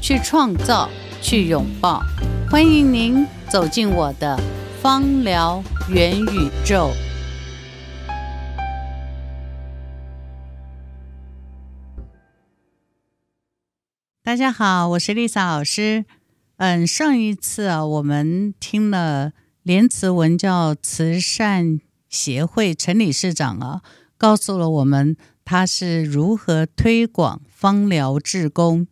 去创造、去拥抱。欢迎您走进我的芳疗元宇宙。大家好，我是丽莎老师。嗯，上一次啊，我们听了莲慈文教慈善协会陈理事长啊。告诉了我们他是如何推广芳疗志工。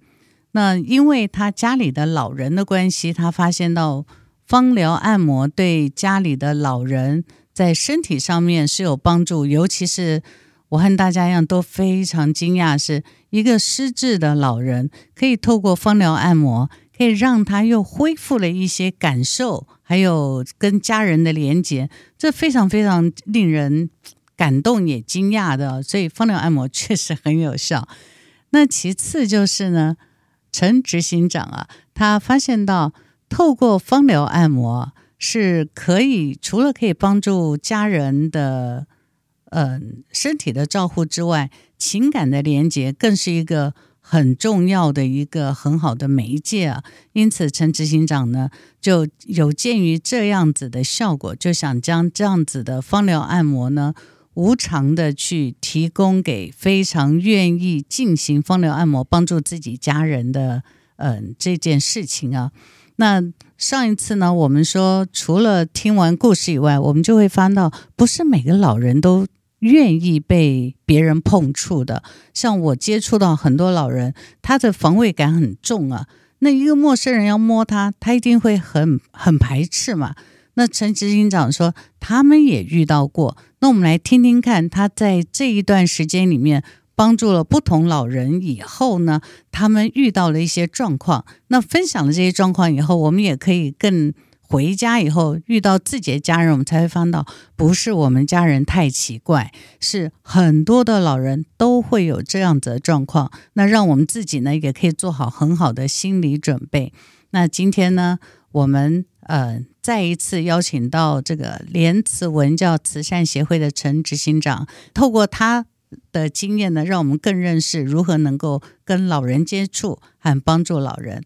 那因为他家里的老人的关系，他发现到芳疗按摩对家里的老人在身体上面是有帮助。尤其是我和大家一样都非常惊讶，是一个失智的老人可以透过芳疗按摩，可以让他又恢复了一些感受，还有跟家人的连接，这非常非常令人。感动也惊讶的，所以芳疗按摩确实很有效。那其次就是呢，陈执行长啊，他发现到透过芳疗按摩是可以除了可以帮助家人的嗯、呃、身体的照护之外，情感的连接更是一个很重要的一个很好的媒介啊。因此，陈执行长呢就有鉴于这样子的效果，就想将这样子的芳疗按摩呢。无偿的去提供给非常愿意进行芳疗按摩、帮助自己家人的，嗯、这件事情啊。那上一次呢，我们说除了听完故事以外，我们就会发到，不是每个老人都愿意被别人碰触的。像我接触到很多老人，他的防卫感很重啊。那一个陌生人要摸他，他一定会很很排斥嘛。那陈执行长说，他们也遇到过。那我们来听听看，他在这一段时间里面帮助了不同老人以后呢，他们遇到了一些状况。那分享了这些状况以后，我们也可以更回家以后遇到自己的家人，我们才会发到，不是我们家人太奇怪，是很多的老人都会有这样子的状况。那让我们自己呢，也可以做好很好的心理准备。那今天呢，我们。呃，再一次邀请到这个莲慈文教慈善协会的陈执行长，透过他的经验呢，让我们更认识如何能够跟老人接触和帮助老人。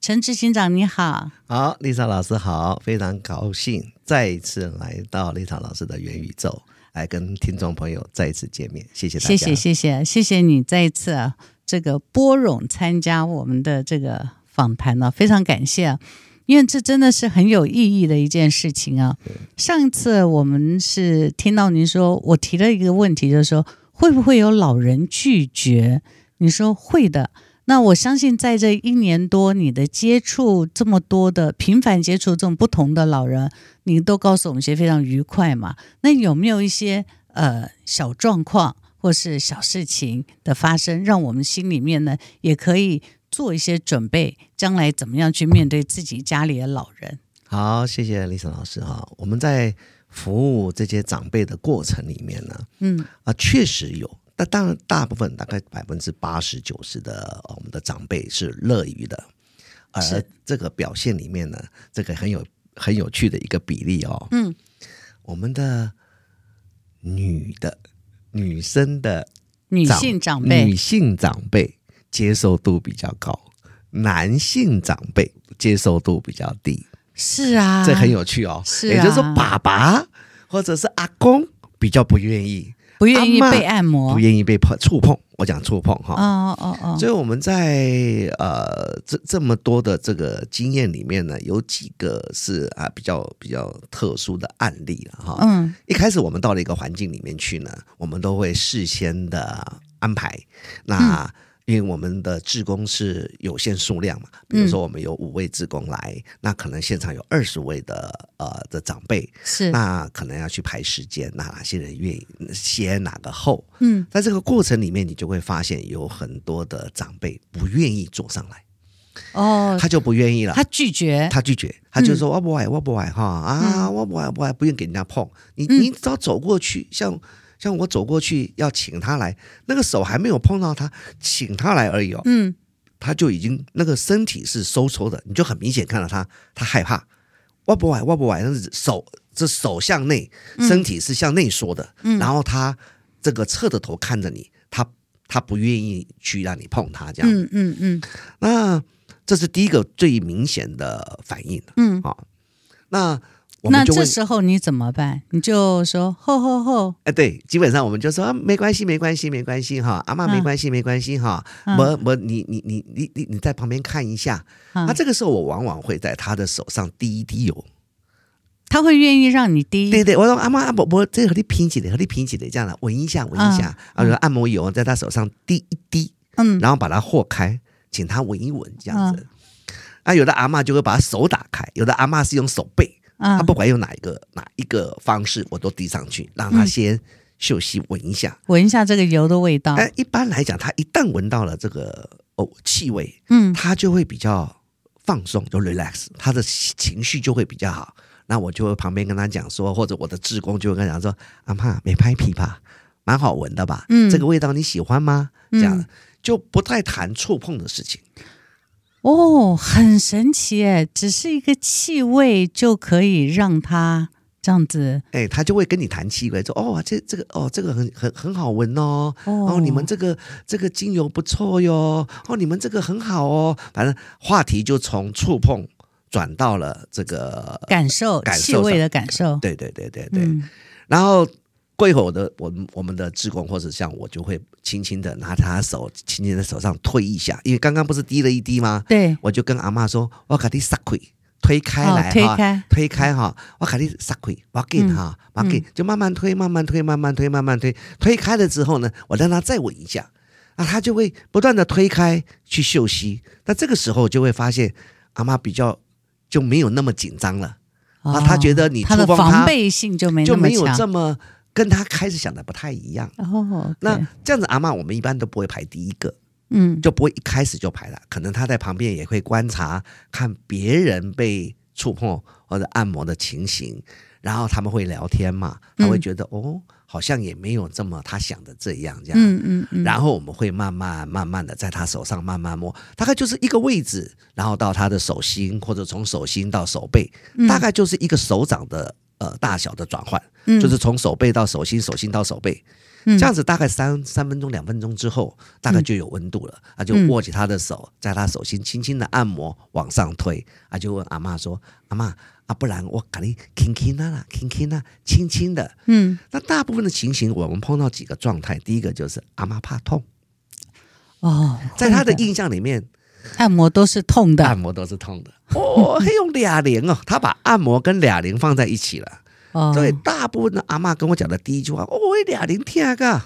陈执行长，你好。好，丽莎老师好，非常高兴再一次来到丽莎老师的元宇宙，来跟听众朋友再一次见面。谢谢大家，谢谢谢谢谢谢你再一次啊，这个拨冗参加我们的这个访谈呢，非常感谢。因为这真的是很有意义的一件事情啊！上一次我们是听到您说，我提了一个问题，就是说会不会有老人拒绝？你说会的。那我相信在这一年多，你的接触这么多的频繁接触这种不同的老人，你都告诉我们一些非常愉快嘛？那有没有一些呃小状况或是小事情的发生，让我们心里面呢也可以？做一些准备，将来怎么样去面对自己家里的老人？好，谢谢丽莎老师哈。我们在服务这些长辈的过程里面呢，嗯啊，确实有，但当然大部分大概百分之八十九十的我们的长辈是乐于的，而这个表现里面呢，这个很有很有趣的一个比例哦，嗯，我们的女的女生的女性长辈，女性长辈。接受度比较高，男性长辈接受度比较低。是啊，这很有趣哦。是啊，也就是说，爸爸或者是阿公比较不愿意，不愿意被按摩，不愿意被碰触碰。我讲触碰哈。哦哦哦。所以我们在呃这这么多的这个经验里面呢，有几个是啊比较比较特殊的案例了哈。嗯。一开始我们到了一个环境里面去呢，我们都会事先的安排。那。嗯因为我们的志工是有限数量嘛，比如说我们有五位志工来，嗯、那可能现场有二十位的呃的长辈，是。那可能要去排时间，那哪些人愿意先哪个后？嗯，在这个过程里面，你就会发现有很多的长辈不愿意坐上来，哦，他就不愿意了，他拒绝，他拒绝，他就说、嗯、我不爱，我不爱哈啊，我不爱，我不爱，不愿给人家碰。你你只要走过去，像像我走过去要请他来，那个手还没有碰到他，请他来而已哦。嗯，他就已经那个身体是收缩的，你就很明显看到他，他害怕。我不爱，我不爱，但是手这手向内，身体是向内缩的。嗯，然后他这个侧着头看着你，他他不愿意去让你碰他这样。嗯嗯嗯，那。这是第一个最明显的反应。嗯，好，那我们就那这时候你怎么办？你就说吼吼吼！哎，对，基本上我们就说啊，没关系，没关系，没关系哈，阿嬷没关系，没关系哈。我我你你你你你你在旁边看一下。那这个时候我往往会在他的手上滴一滴油，他会愿意让你滴。对对，我说阿嬷阿伯伯，这个和你平起来，和你平起来，这样的闻一下闻一下，然后按摩油在他手上滴一滴，嗯，然后把它和开。请他闻一闻，这样子。啊，有的阿嬷就会把手打开，有的阿嬷是用手背。他不管用哪一个哪一个方式，我都递上去，让他先嗅息闻一下，闻一下这个油的味道。哎，一般来讲，他一旦闻到了这个哦气味，嗯，他就会比较放松，就 relax，他的情绪就会比较好。那我就会旁边跟他讲说，或者我的志工就会跟他讲说，阿妈没拍皮吧，蛮好闻的吧？嗯，这个味道你喜欢吗？这样。就不太谈触碰的事情，哦，很神奇哎，只是一个气味就可以让他这样子，哎，他就会跟你谈气味，说哦，这这个哦，这个很很很好闻哦，哦，你们这个这个精油不错哟，哦，你们这个很好哦，反正话题就从触碰转到了这个感受，感受气味的感受，对对对对对，嗯、然后。过一会儿，我的我我们的志工或者像我就会轻轻的拿他手，轻轻的手上推一下，因为刚刚不是滴了一滴吗？对，我就跟阿妈说：“我卡你撒开，推开来，推开，推开哈，我卡你撒开，我给哈，我给，就慢慢推，慢慢推，慢慢推，慢慢推，推开了之后呢，我让他再闻一下，啊，他就会不断的推开去嗅吸，那这个时候就会发现阿妈比较就没有那么紧张了，啊，他觉得你他的防备性就没就没有这么。跟他开始想的不太一样哦。那这样子，阿嬷我们一般都不会排第一个，嗯，就不会一开始就排了。可能他在旁边也会观察，看别人被触碰或者按摩的情形，然后他们会聊天嘛，他会觉得、嗯、哦，好像也没有这么他想的这样这样。嗯嗯嗯。然后我们会慢慢慢慢的在他手上慢慢摸，大概就是一个位置，然后到他的手心或者从手心到手背，大概就是一个手掌的。呃，大小的转换，嗯、就是从手背到手心，手心到手背，嗯、这样子大概三三分钟、两分钟之后，大概就有温度了。他、嗯、就握起他的手，在他手心轻轻的按摩，往上推。他就问阿妈说：“阿妈，啊，不然我给你轻轻的啦，轻轻的，轻轻的。”嗯，那大部分的情形，我们碰到几个状态。第一个就是阿妈怕痛，哦，在他的印象里面。按摩都是痛的，按摩都是痛的。哦，还有哑铃哦，他把按摩跟哑铃放在一起了。哦，对，大部分的阿嬷跟我讲的第一句话，哦，哑铃听个，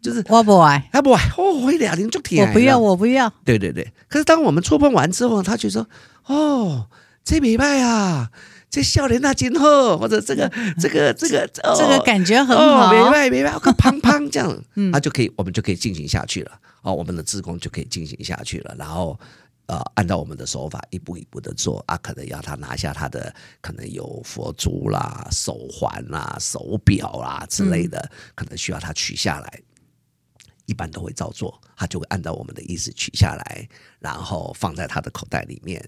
就是我不爱，他不爱，哦，哑铃就听。我不要，我不要。对对对，可是当我们触碰完之后，他就说，哦，这礼拜啊，这笑脸那今后，或者这个这个这个这个感觉很好，明白明白，我胖胖这样，嗯，他就可以，我们就可以进行下去了。哦，我们的自工就可以进行下去了，然后，呃，按照我们的手法一步一步的做啊，可能要他拿下他的可能有佛珠啦、手环啦、手表啦之类的，可能需要他取下来，一般都会照做，他就会按照我们的意思取下来，然后放在他的口袋里面，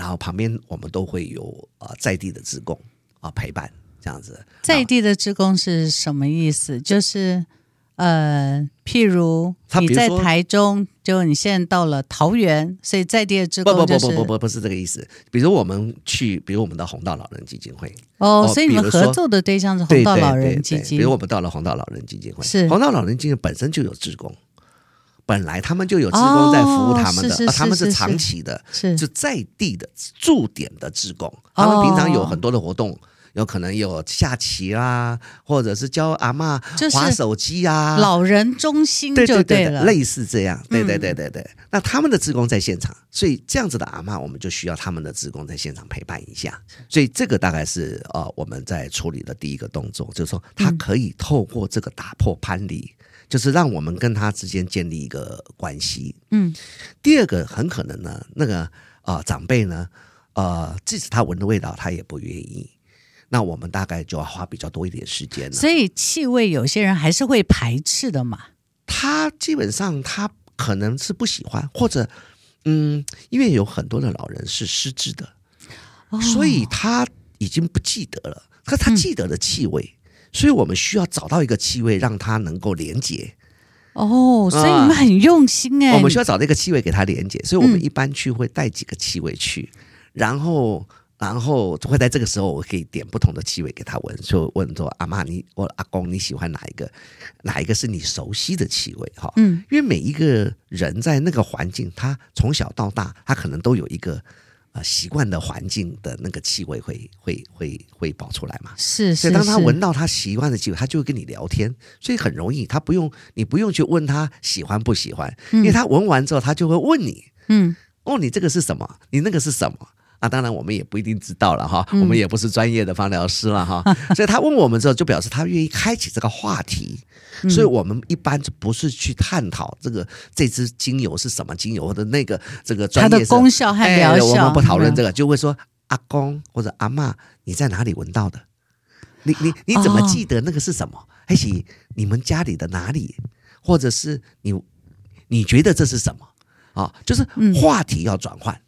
然后旁边我们都会有呃在地的职工啊陪伴这样子。在地的职工是什么意思？就是。呃，譬如你在台中，就你现在到了桃园，所以在地的职工就是不不不不不不是这个意思。比如我们去，比如我们到红道老人基金会哦，所以你们合作的对象是红道老人基金。比如我们到了红道老人基金会，是红道老人基金会本身就有职工，本来他们就有职工在服务他们的，而他们是长期的，是。就在地的驻点的职工，他们平常有很多的活动。有可能有下棋啦，或者是教阿嬷划手机啊，老人中心就对了，对对对，类似这样，对对对对对。嗯、那他们的职工在现场，所以这样子的阿嬷，我们就需要他们的职工在现场陪伴一下。所以这个大概是呃我们在处理的第一个动作，就是说他可以透过这个打破藩篱，就是让我们跟他之间建立一个关系。嗯，第二个很可能呢，那个啊、呃、长辈呢，呃，即使他闻的味道，他也不愿意。那我们大概就要花比较多一点时间了。所以气味有些人还是会排斥的嘛。他基本上他可能是不喜欢，或者嗯，因为有很多的老人是失智的，哦、所以他已经不记得了。可他记得的气味，嗯、所以我们需要找到一个气味让它能够连接。哦，所以你们很用心哎、呃。我们需要找这个气味给它连接，所以我们一般去会带几个气味去，嗯、然后。然后会在这个时候，我可以点不同的气味给他闻，就问说：“阿妈，你我阿公你喜欢哪一个？哪一个是你熟悉的气味？”哈，嗯，因为每一个人在那个环境，他从小到大，他可能都有一个呃习惯的环境的那个气味会会会会跑出来嘛。是，是，所以当他闻到他习惯的气味，他就会跟你聊天，所以很容易，他不用你不用去问他喜欢不喜欢，因为他闻完之后，他就会问你，嗯，哦，你这个是什么？你那个是什么？啊，当然我们也不一定知道了哈，我们也不是专业的芳疗师了哈，所以他问我们之后，就表示他愿意开启这个话题，所以我们一般就不是去探讨这个这支精油是什么精油或者那个这个专业它的功效和疗效，我们不讨论这个，就会说阿公或者阿嬷，你在哪里闻到的？你你你怎么记得那个是什么？还是你们家里的哪里？或者是你你觉得这是什么？啊，就是话题要转换。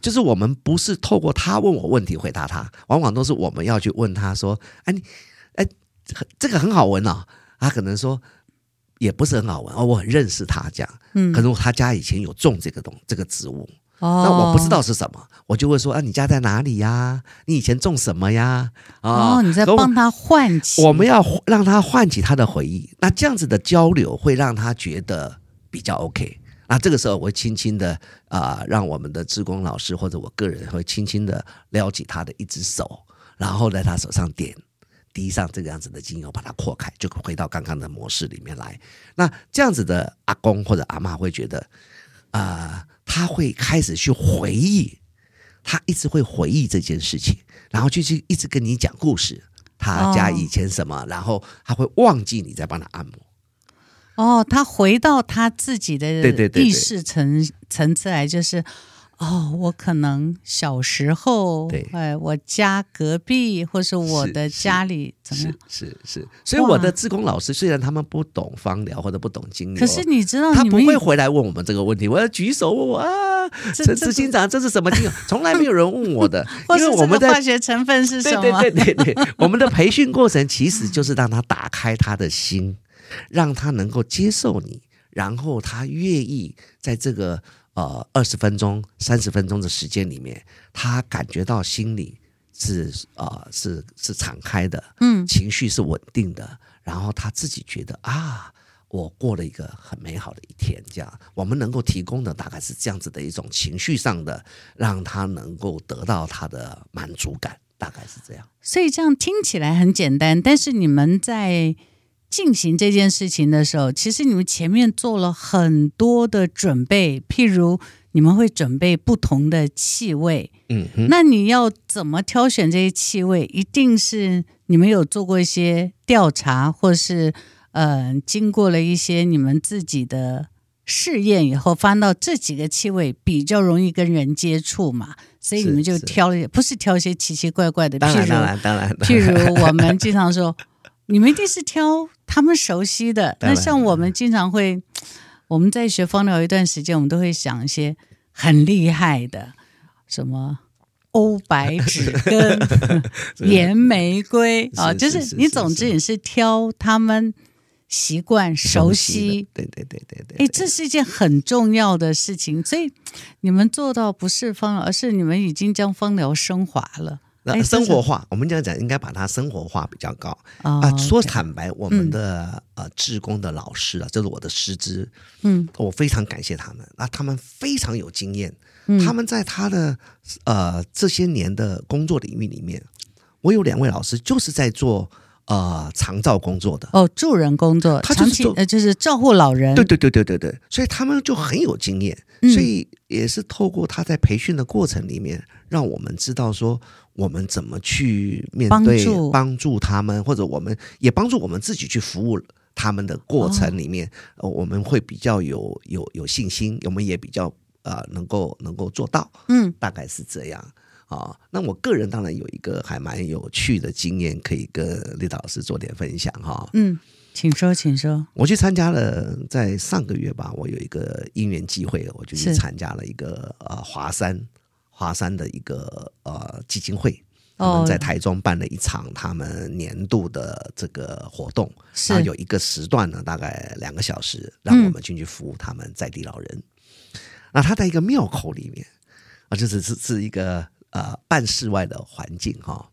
就是我们不是透过他问我问题回答他，往往都是我们要去问他说：“哎，你哎，这个很好闻哦。”他可能说也不是很好闻哦，我很认识他这样，嗯，可能他家以前有种这个东这个植物，哦，那我不知道是什么，我就会说：“啊，你家在哪里呀？你以前种什么呀？”哦，你在帮他唤起，我们要让他唤起他的回忆，那这样子的交流会让他觉得比较 OK。那这个时候，我会轻轻的啊、呃，让我们的志工老师或者我个人会轻轻的撩起他的一只手，然后在他手上点滴上这个样子的精油，把它扩开，就回到刚刚的模式里面来。那这样子的阿公或者阿妈会觉得啊、呃，他会开始去回忆，他一直会回忆这件事情，然后就去一直跟你讲故事，他家以前什么，哦、然后他会忘记你在帮他按摩。哦，他回到他自己的意识层层次来，就是哦，我可能小时候，对哎，我家隔壁或是我的家里怎么样？是是是，所以我的志工老师虽然他们不懂芳疗或者不懂精油，可是你知道，他不会回来问我们这个问题。我要举手问我啊，陈执行长，这是什么精油？从来没有人问我的，因为我们的化学成分是什么？对对对对对，我们的培训过程其实就是让他打开他的心。让他能够接受你，然后他愿意在这个呃二十分钟、三十分钟的时间里面，他感觉到心里是呃是是敞开的，嗯，情绪是稳定的，然后他自己觉得啊，我过了一个很美好的一天。这样，我们能够提供的大概是这样子的一种情绪上的，让他能够得到他的满足感，大概是这样。所以这样听起来很简单，但是你们在。进行这件事情的时候，其实你们前面做了很多的准备，譬如你们会准备不同的气味，嗯哼，那你要怎么挑选这些气味？一定是你们有做过一些调查，或是呃，经过了一些你们自己的试验以后，发现到这几个气味比较容易跟人接触嘛，所以你们就挑了，不是挑一些奇奇怪怪的，譬如当然当然，譬如我们经常说。你们一定是挑他们熟悉的。那像我们经常会，我们在学芳疗一段时间，我们都会想一些很厉害的，什么欧白芷跟岩 玫瑰啊，就是你总之也是挑他们习惯熟悉。对对对对对。哎，这是一件很重要的事情，所以你们做到不是芳疗，而是你们已经将芳疗升华了。那生活化，我们这样讲，应该把它生活化比较高啊。说坦白，我们的呃志工的老师啊，就是我的师资，嗯，我非常感谢他们。那他们非常有经验，他们在他的呃这些年的工作领域里面，我有两位老师就是在做呃长照工作的哦，助人工作，他就是呃就是照顾老人，对对对对对对，所以他们就很有经验，所以也是透过他在培训的过程里面，让我们知道说。我们怎么去面对帮助他们，或者我们也帮助我们自己去服务他们的过程里面，哦、我们会比较有有有信心，我们也比较呃能够能够做到，嗯，大概是这样啊、哦。那我个人当然有一个还蛮有趣的经验，可以跟李导老师做点分享哈、哦。嗯，请说，请说。我去参加了，在上个月吧，我有一个因缘机会，我就去参加了一个呃华山华山的一个呃基金会。他们在台中办了一场他们年度的这个活动，是然后有一个时段呢，大概两个小时，让我们进去服务他们在地老人。嗯、那他在一个庙口里面啊，就是是是一个呃半室外的环境哈。哦，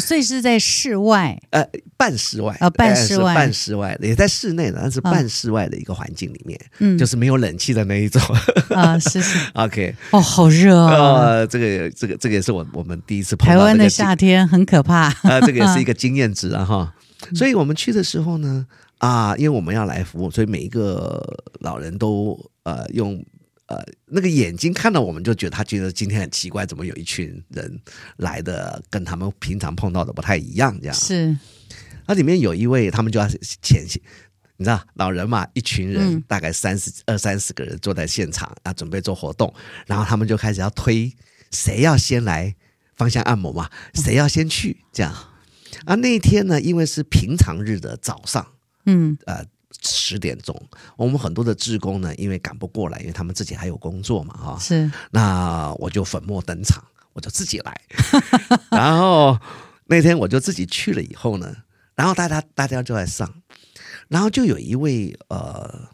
所以是在室外，呃，半室外，呃、哦，半室外，半室外的，也在室内的，但是半室外的一个环境里面，嗯，就是没有冷气的那一种。啊，是是，OK，哦，好热啊、哦。呃，这个这个这个也是我我们第一次碰到台湾的夏天很可怕，啊、呃，这个也是一个 经验值啊哈，所以我们去的时候呢，啊，因为我们要来服务，所以每一个老人都呃用。呃，那个眼睛看到我们就觉得他觉得今天很奇怪，怎么有一群人来的跟他们平常碰到的不太一样？这样是。那里面有一位，他们就要前行，你知道老人嘛，一群人大概三十二三十个人坐在现场啊，准备做活动，然后他们就开始要推谁要先来芳香按摩嘛，谁要先去这样。啊，那一天呢，因为是平常日的早上，嗯，呃。十点钟，我们很多的志工呢，因为赶不过来，因为他们自己还有工作嘛，哈。是。那我就粉墨登场，我就自己来。然后那天我就自己去了以后呢，然后大家大家就在上，然后就有一位呃，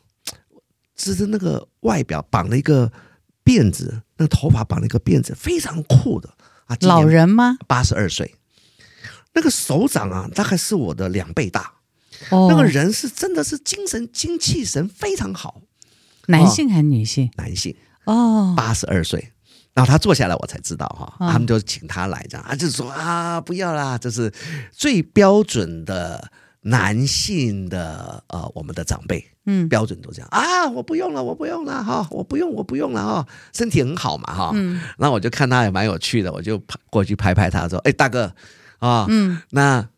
就是那个外表绑了一个辫子，那头发绑了一个辫子，非常酷的啊。老人吗？八十二岁，那个手掌啊，大概是我的两倍大。哦、那个人是真的是精神精气神非常好，男性还是女性？男性。哦，八十二岁，然后他坐下来，我才知道哈，哦、他们就请他来这样啊，就是说啊，不要啦，这是最标准的男性的呃，我们的长辈，嗯，标准都这样。啊，我不用了，我不用了哈，我不用，我不用了哈，身体很好嘛哈，嗯，然后我就看他也蛮有趣的，我就过去拍拍他说，哎，大哥啊，嗯，那。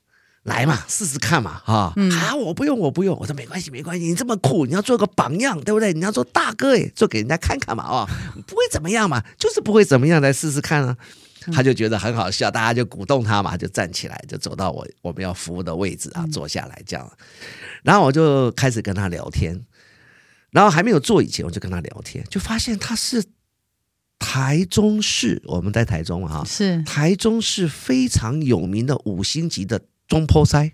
来嘛，试试看嘛，哈、嗯、啊！我不用，我不用。我说没关系，没关系。你这么酷，你要做个榜样，对不对？你要做大哥诶，做给人家看看嘛，哦，不会怎么样嘛，就是不会怎么样，来试试看啊。他就觉得很好笑，大家就鼓动他嘛，就站起来，就走到我我们要服务的位置啊，坐下来这样。然后我就开始跟他聊天，然后还没有坐以前，我就跟他聊天，就发现他是台中市，我们在台中嘛，哈，是台中市非常有名的五星级的。中坡塞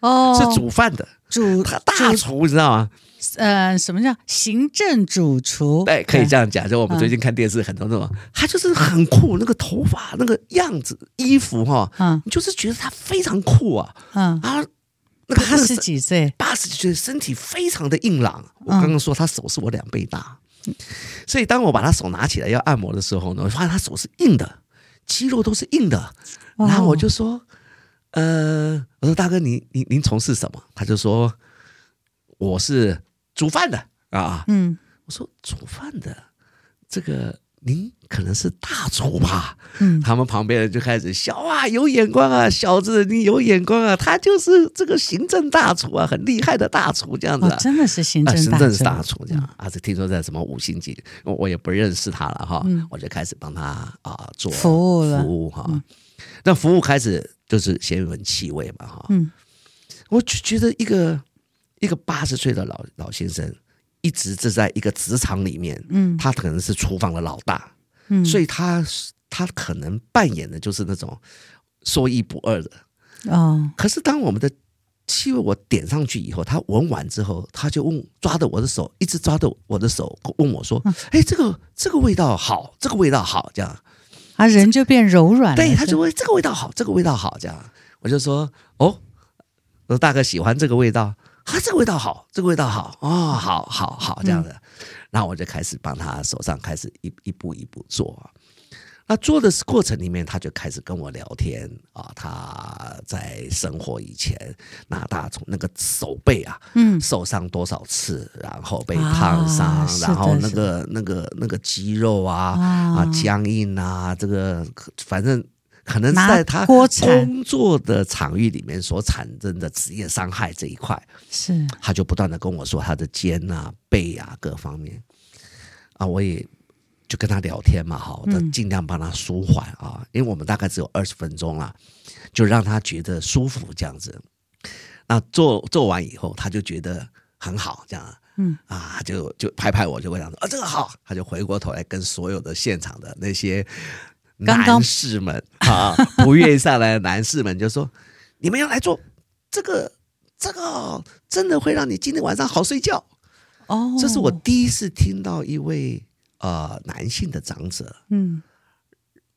哦，是煮饭的主他大厨，你知道吗？呃，什么叫行政主厨？对，可以这样讲。就我们最近看电视，很多那种，他就是很酷，那个头发，那个样子，衣服哈，嗯，就是觉得他非常酷啊，嗯啊，八十几岁，八十几岁，身体非常的硬朗。我刚刚说他手是我两倍大，所以当我把他手拿起来要按摩的时候呢，我发现他手是硬的，肌肉都是硬的，然后我就说。呃，我说大哥，您您您从事什么？他就说我是煮饭的啊。嗯，我说煮饭的这个您可能是大厨吧？嗯，他们旁边人就开始笑啊，有眼光啊，小子你有眼光啊，他就是这个行政大厨啊，很厉害的大厨这样子，啊哦。真的是行政大厨，啊，行政是大厨这样，嗯，啊，是听说在什么五星级，我我也不认识他了哈。嗯，我就开始帮他啊做服务了，服务哈。嗯，那服务开始。就是先闻气味嘛，哈，嗯，我就觉得一个一个八十岁的老老先生，一直是在一个职场里面，嗯，他可能是厨房的老大，嗯，所以他他可能扮演的就是那种说一不二的，哦，可是当我们的气味我点上去以后，他闻完之后，他就问，抓着我的手，一直抓着我的手，问我说，哎，这个这个味道好，这个味道好，这样。啊，人就变柔软了。对，他就会这个味道好，这个味道好，这样我就说哦，我说大哥喜欢这个味道，啊，这个味道好，这个味道好，哦，好好好，这样的，然后我就开始帮他手上开始一一步一步做。那做的过程里面，他就开始跟我聊天啊。他在生活以前，那他从那个手背啊，嗯，受伤多少次，然后被烫伤，啊、然后那个那个那个肌肉啊啊僵硬啊，这个反正可能在他工作的场域里面所产生的职业伤害这一块，是。他就不断的跟我说他的肩啊、背啊各方面。啊，我也就跟他聊天嘛，好，我尽量帮他舒缓啊，因为我们大概只有二十分钟了，就让他觉得舒服这样子。那做做完以后，他就觉得很好，这样，嗯啊，就就拍拍我，就会讲说啊，这个好，他就回过头来跟所有的现场的那些。男士们啊，不愿意上来的男士们就说：“你们要来做这个，这个真的会让你今天晚上好睡觉。”哦，这是我第一次听到一位呃男性的长者，嗯，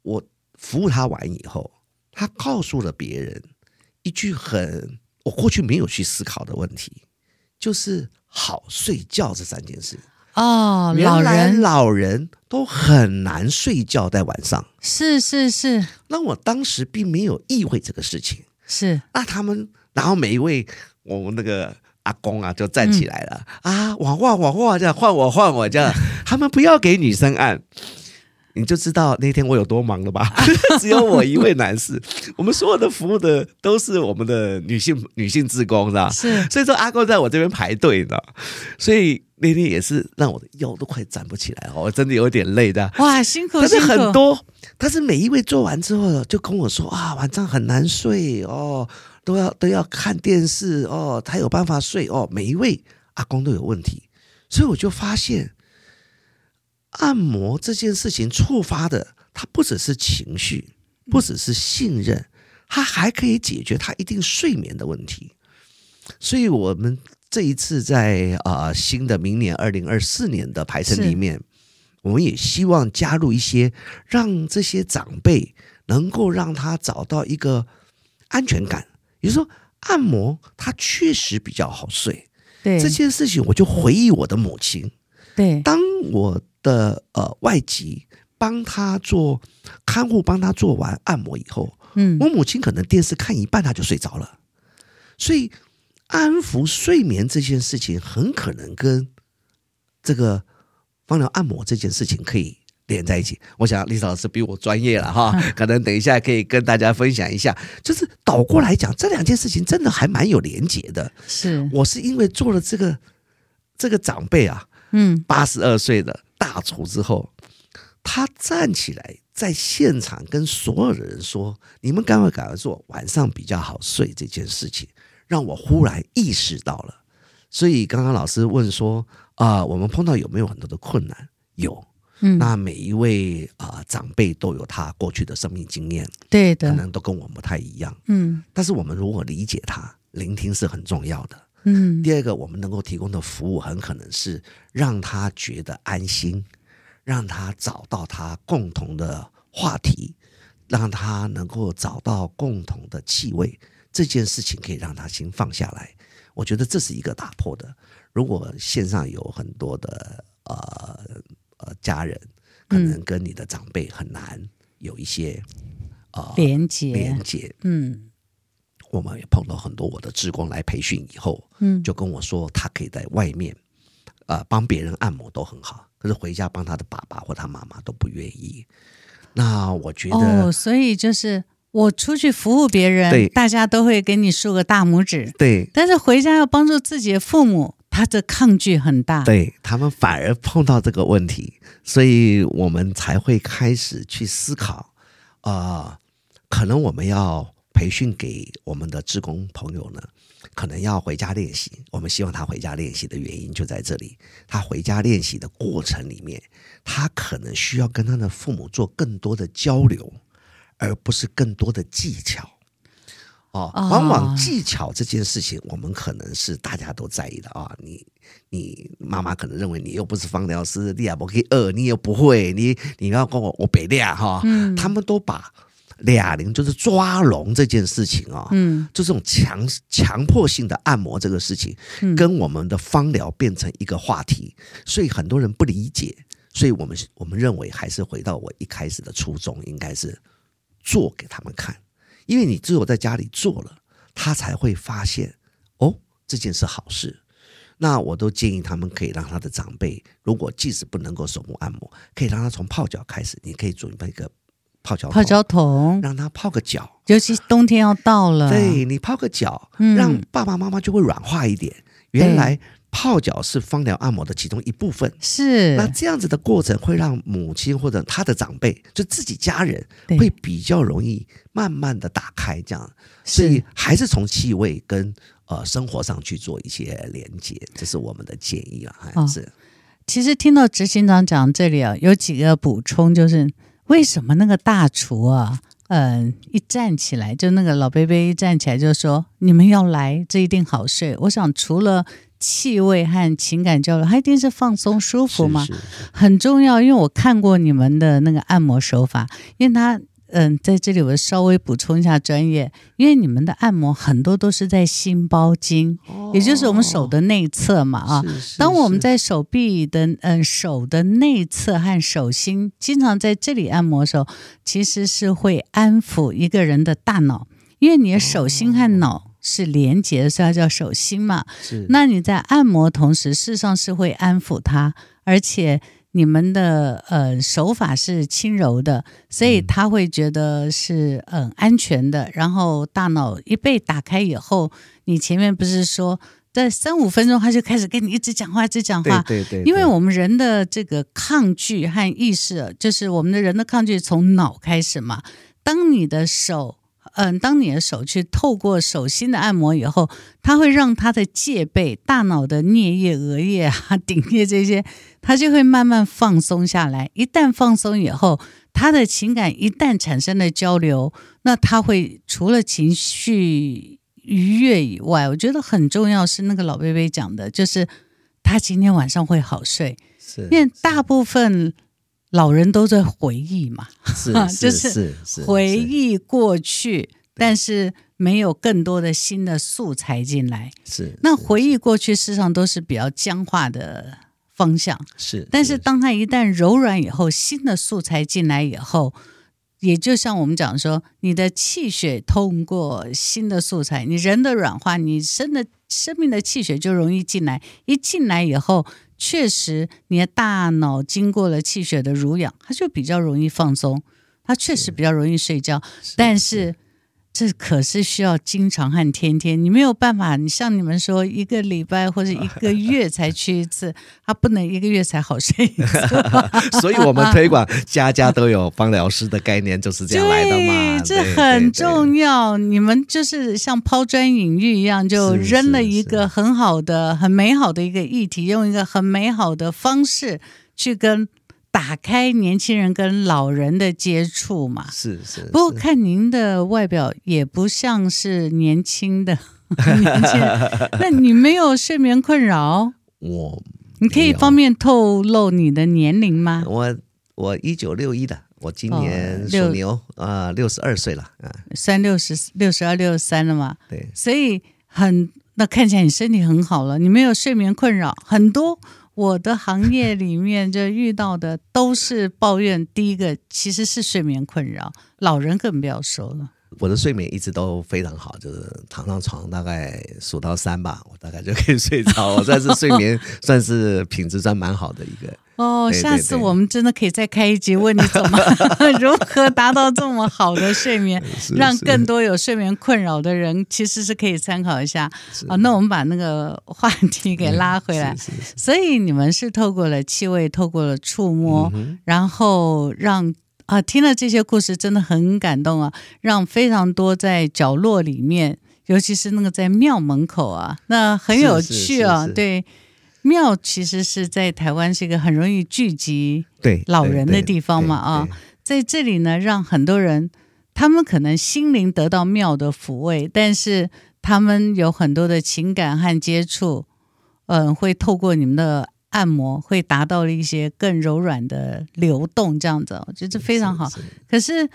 我服务他完以后，他告诉了别人一句很我过去没有去思考的问题，就是好睡觉这三件事。哦，老人老人都很难睡觉，在晚上。是是是。那我当时并没有意会这个事情。是。那他们，然后每一位我们那个阿公啊，就站起来了、嗯、啊，我换我换这样换我换我这样，他们不要给女生按。你就知道那天我有多忙了吧？只有我一位男士，我们所有的服务的都是我们的女性女性职工，是吧？是。所以说阿公在我这边排队呢，所以那天也是让我的腰都快站不起来哦，我真的有点累的。哇，辛苦！但是很多，但是每一位做完之后就跟我说啊，晚上很难睡哦，都要都要看电视哦，才有办法睡哦。每一位阿公都有问题，所以我就发现。按摩这件事情触发的，它不只是情绪，不只是信任，它还可以解决他一定睡眠的问题。所以，我们这一次在啊、呃、新的明年二零二四年的排程里面，我们也希望加入一些，让这些长辈能够让他找到一个安全感。也就是说，按摩它确实比较好睡。对这件事情，我就回忆我的母亲。对，当我。的呃外籍帮他做看护，帮他做完按摩以后，嗯，我母亲可能电视看一半，他就睡着了。所以安抚睡眠这件事情，很可能跟这个芳疗按摩这件事情可以连在一起。我想丽莎老师比我专业了哈，可能等一下可以跟大家分享一下。就是倒过来讲，这两件事情真的还蛮有连结的。是我是因为做了这个这个长辈啊，嗯，八十二岁的。大厨之后，他站起来在现场跟所有的人说：“你们赶快赶快做，晚上比较好睡。”这件事情让我忽然意识到了。所以刚刚老师问说：“啊、呃，我们碰到有没有很多的困难？”有，嗯，那每一位啊、呃、长辈都有他过去的生命经验，对的，可能都跟我们不太一样，嗯。但是我们如果理解他，聆听是很重要的。嗯，第二个，我们能够提供的服务很可能是让他觉得安心，让他找到他共同的话题，让他能够找到共同的气味，这件事情可以让他先放下来。我觉得这是一个打破的。如果线上有很多的呃呃家人，可能跟你的长辈很难有一些呃连接连接，嗯。我们也碰到很多我的职工来培训以后，嗯，就跟我说他可以在外面，呃，帮别人按摩都很好，可是回家帮他的爸爸或他妈妈都不愿意。那我觉得，哦，所以就是我出去服务别人，对，大家都会给你竖个大拇指，对，但是回家要帮助自己的父母，他的抗拒很大，对，他们反而碰到这个问题，所以我们才会开始去思考，啊，呃，可能我们要。培训给我们的职工朋友呢，可能要回家练习。我们希望他回家练习的原因就在这里。他回家练习的过程里面，他可能需要跟他的父母做更多的交流，而不是更多的技巧。哦，往往技巧这件事情，我们可能是大家都在意的啊。你你妈妈可能认为你又不是芳疗师，你也不可以二，你又不会，你你要跟我我北练哈。嗯，他们都把。俩零就是抓龙这件事情啊，嗯，就这种强强迫性的按摩这个事情，跟我们的芳疗变成一个话题，所以很多人不理解，所以我们我们认为还是回到我一开始的初衷，应该是做给他们看，因为你只有在家里做了，他才会发现哦，这件事好事。那我都建议他们可以让他的长辈，如果即使不能够手部按摩，可以让他从泡脚开始，你可以准备一个。泡脚泡脚桶，让他泡个脚，尤其冬天要到了，对，你泡个脚，让爸爸妈妈就会软化一点。嗯、原来泡脚是芳疗按摩的其中一部分，是。那这样子的过程会让母亲或者他的长辈，就自己家人会比较容易慢慢的打开，这样，所以还是从气味跟呃生活上去做一些连接，这是我们的建议啊，还是。哦其实听到执行长讲这里啊，有几个补充，就是为什么那个大厨啊，嗯、一站起来就那个老贝贝一站起来就说你们要来，这一定好睡。我想除了气味和情感交流，还一定是放松舒服嘛，很重要。因为我看过你们的那个按摩手法，因为他。嗯，在这里我稍微补充一下专业，因为你们的按摩很多都是在心包经，哦、也就是我们手的内侧嘛啊。是是是，当我们在手臂的嗯手的内侧和手心经常在这里按摩的时候，其实是会安抚一个人的大脑，因为你的手心和脑是连接的，所以它叫手心嘛。是。那你在按摩同时，事实上是会安抚它，而且。你们的呃手法是轻柔的，所以他会觉得是嗯安全的。然后大脑一被打开以后，你前面不是说在三五分钟他就开始跟你一直讲话，一直讲话。对对对。因为我们人的这个抗拒和意识，就是我们的人的抗拒从脑开始嘛。当你的手。嗯，当你的手去透过手心的按摩以后，它会让他的戒备、大脑的颞叶、额叶啊、顶叶这些，它就会慢慢放松下来。一旦放松以后，他的情感一旦产生了交流，那他会除了情绪愉悦以外，我觉得很重要是那个老贝贝讲的，就是他今天晚上会好睡，是因为大部分。老人都在回忆嘛，是 就是回忆过去，但是没有更多的新的素材进来。是那回忆过去，事实上都是比较僵化的方向。是，但是当它一旦柔软以后，新的素材进来以后，也就像我们讲说，你的气血通过新的素材，你人的软化，你生的生命的气血就容易进来。一进来以后。确实，你的大脑经过了气血的濡养，它就比较容易放松，它确实比较容易睡觉，但是。这可是需要经常和天天，你没有办法。你像你们说一个礼拜或者一个月才去一次，他不能一个月才好睡一次。所以我们推广家家都有芳疗师的概念，就是这样来的嘛。这很重要。你们就是像抛砖引玉一样，就扔了一个很好的、很美好的一个议题，用一个很美好的方式去跟。打开年轻人跟老人的接触嘛，是是。不过看您的外表也不像是年轻的 年轻人，那你没有睡眠困扰？我，你可以方便透露你的年龄吗？我我一九六一的，我今年属牛啊，六十二岁了啊，三六十六十二六十三了嘛。对，所以很那看起来你身体很好了，你没有睡眠困扰，很多。我的行业里面就遇到的都是抱怨，第一个其实是睡眠困扰，老人更不要说了。我的睡眠一直都非常好，就是躺上床大概数到三吧，我大概就可以睡着。我算是睡眠 算是品质算蛮好的一个。哦，下次我们真的可以再开一集，问你怎么 如何达到这么好的睡眠，让更多有睡眠困扰的人其实是可以参考一下。啊，那我们把那个话题给拉回来。所以你们是透过了气味，透过了触摸，然后让。啊，听了这些故事真的很感动啊！让非常多在角落里面，尤其是那个在庙门口啊，那很有趣啊。对，庙其实是在台湾是一个很容易聚集对老人的地方嘛啊，在这里呢，让很多人他们可能心灵得到庙的抚慰，但是他们有很多的情感和接触，嗯，会透过你们的。按摩会达到了一些更柔软的流动，这样子，我觉得非常好。是是是，可是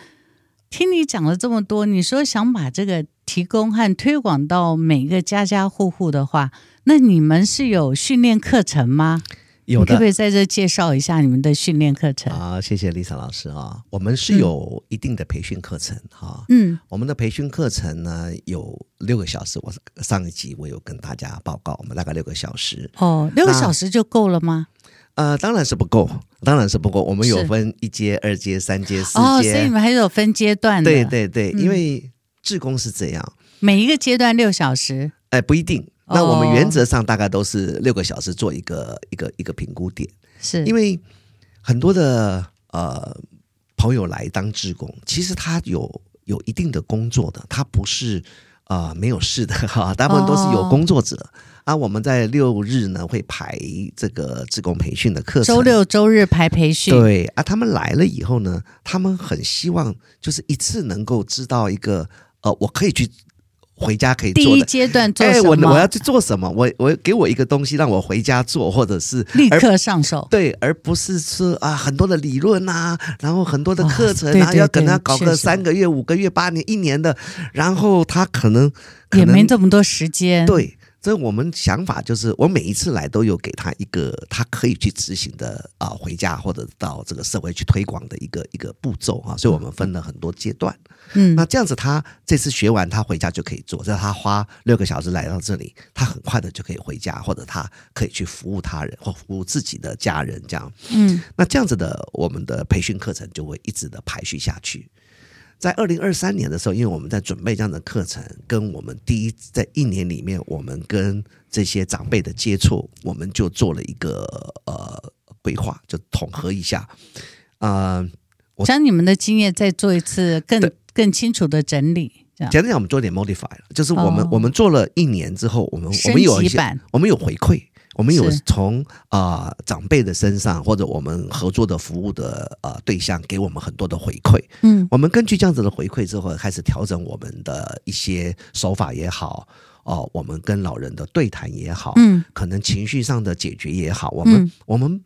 听你讲了这么多，你说想把这个提供和推广到每个家家户户的话，那你们是有训练课程吗？有的，可不可以在这介绍一下你们的训练课程？好，谢谢 Lisa 老师啊，我们是有一定的培训课程哈。嗯，我们的培训课程呢有六个小时，我上一集我有跟大家报告，我们大概六个小时。哦，六个小时就够了吗？呃，当然是不够，当然是不够。我们有分一阶、二阶、三阶、四阶，哦，所以你们还有分阶段的。对对对，因为志工是这样，每一个阶段六小时。哎，不一定。那我们原则上大概都是六个小时做一个一个一个评估点，是。因为很多的呃朋友来当志工，其实他有有一定的工作的，他不是啊、呃、没有事的哈，大部分都是有工作者。哦啊，我们在六日呢会排这个志工培训的课程，周六周日排培训。对啊，他们来了以后呢，他们很希望就是一次能够知道一个呃，我可以去回家可以做的。第一阶段做什么？哎，我我要去做什么？我我给我一个东西让我回家做，或者是立刻上手。对，而不是说啊很多的理论啊，然后很多的课程，然后要跟他搞个三个月、五个月、八年、一年的，然后他可能也没这么多时间。对。所以我们想法就是，我每一次来都有给他一个他可以去执行的啊，回家或者到这个社会去推广的一个一个步骤啊。所以我们分了很多阶段。嗯，那这样子他这次学完，他回家就可以做。只要他花六个小时来到这里，他很快的就可以回家，或者他可以去服务他人或服务自己的家人这样。嗯，那这样子的我们的培训课程就会一直的排序下去。在二零二三年的时候，因为我们在准备这样的课程，跟我们第一在一年里面，我们跟这些长辈的接触，我们就做了一个呃规划，就统合一下。啊、呃，我将你们的经验再做一次更更清楚的整理。简单讲，我们做点 modify 了，就是我们、哦、我们做了一年之后，我们我们有一些我们有回馈。我们有从啊、呃、长辈的身上，或者我们合作的服务的呃对象，给我们很多的回馈。嗯，我们根据这样子的回馈之后，开始调整我们的一些手法也好，哦、呃，我们跟老人的对谈也好，嗯，可能情绪上的解决也好，我们、嗯、我们。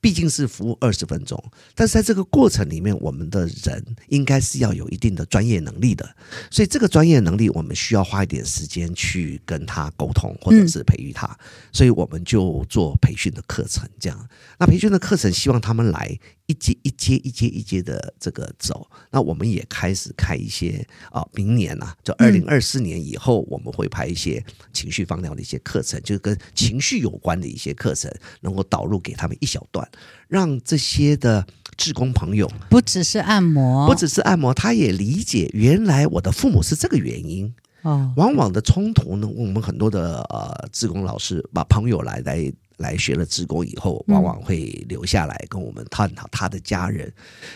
毕竟是服务二十分钟，但是在这个过程里面，我们的人应该是要有一定的专业能力的，所以这个专业能力我们需要花一点时间去跟他沟通，或者是培育他，所以我们就做培训的课程，这样。那培训的课程希望他们来。一阶一阶一阶一阶的这个走，那我们也开始开一些啊，明年啊，就二零二四年以后，我们会排一些情绪放疗的一些课程，就是跟情绪有关的一些课程，能够导入给他们一小段，让这些的志工朋友不只是按摩，不只是按摩，他也理解原来我的父母是这个原因哦。往往的冲突呢，我们很多的呃志工老师把朋友来来。来学了志工以后，往往会留下来跟我们探讨他的家人，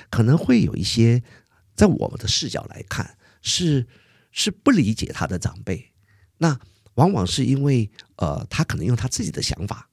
可能会有一些在我们的视角来看是是不理解他的长辈，那往往是因为呃，他可能用他自己的想法，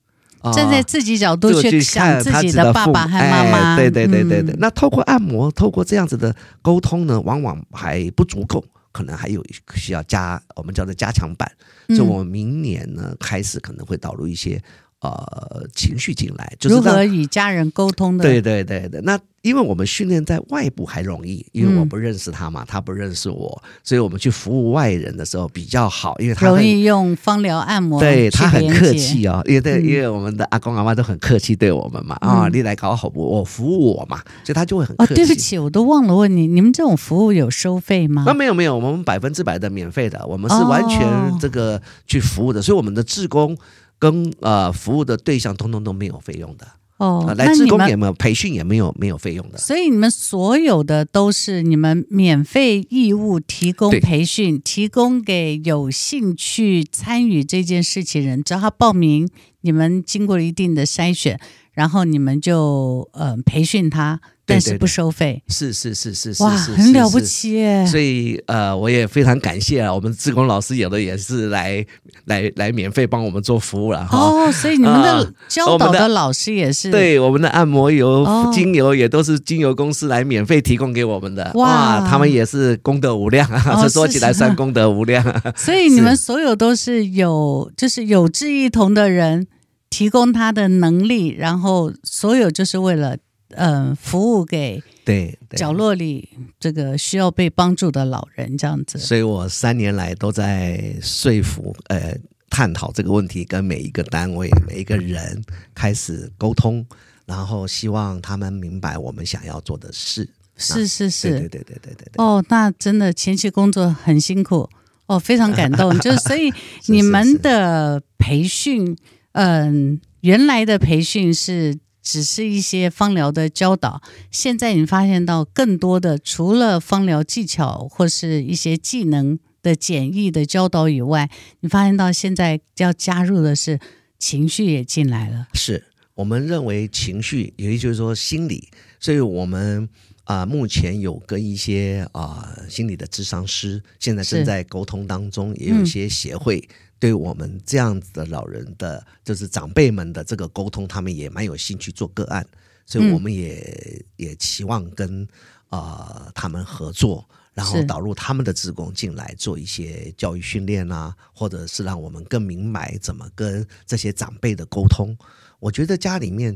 站在自己角度去想自己的爸爸和妈妈，对对对对对。那透过按摩，透过这样子的沟通呢，往往还不足够，可能还有需要加我们叫做加强版。就我们明年呢开始可能会导入一些。呃，情绪进来，就是如何与家人沟通的。对对对对，那因为我们训练在外部还容易，因为我不认识他嘛，嗯、他不认识我，所以我们去服务外人的时候比较好，因为他容易用芳疗按摩，对他很客气哦，因为对，因为我们的阿公阿妈都很客气对我们嘛，啊、嗯哦，你来搞好我服务我嘛，所以他就会很客气。哦，对不起，我都忘了问你，你们这种服务有收费吗？那，没有没有，我们百分之百的免费的，我们是完全这个去服务的，哦、所以我们的志工。跟呃服务的对象通通都没有费用的哦，呃、来自工也没有培训也没有没有费用的，所以你们所有的都是你们免费义务提供培训，提供给有兴趣参与这件事情人，只要他报名，你们经过一定的筛选，然后你们就呃培训他。但是不收费，是是是是是，哇，很了不起耶！所以呃，我也非常感谢啊，我们志工老师有的也是来来来免费帮我们做服务了哈。哦，所以你们的教导的老师也是对我们的按摩油、精油也都是精油公司来免费提供给我们的。哇，他们也是功德无量啊，这 说起来算功德无量。所以你们所有都是有就是有志一同的人提供他的能力，然后所有就是为了。嗯，服务给对角落里这个需要被帮助的老人这样子，所以我三年来都在说服呃探讨这个问题，跟每一个单位每一个人开始沟通，然后希望他们明白我们想要做的事。是是是，对对对对对对。哦，那真的前期工作很辛苦哦，非常感动。就是所以你们的培训，嗯、呃，原来的培训是。只是一些芳疗的教导，现在你发现到更多的，除了芳疗技巧或是一些技能的简易的教导以外，你发现到现在要加入的是情绪也进来了。是我们认为情绪，也就是说心理，所以我们啊、呃、目前有跟一些啊、呃、心理的智商师，现在正在沟通当中，也有一些协会。嗯对我们这样子的老人的，就是长辈们的这个沟通，他们也蛮有兴趣做个案，所以我们也、嗯、也期望跟啊、呃、他们合作，然后导入他们的职工进来做一些教育训练啊，或者是让我们更明白怎么跟这些长辈的沟通。我觉得家里面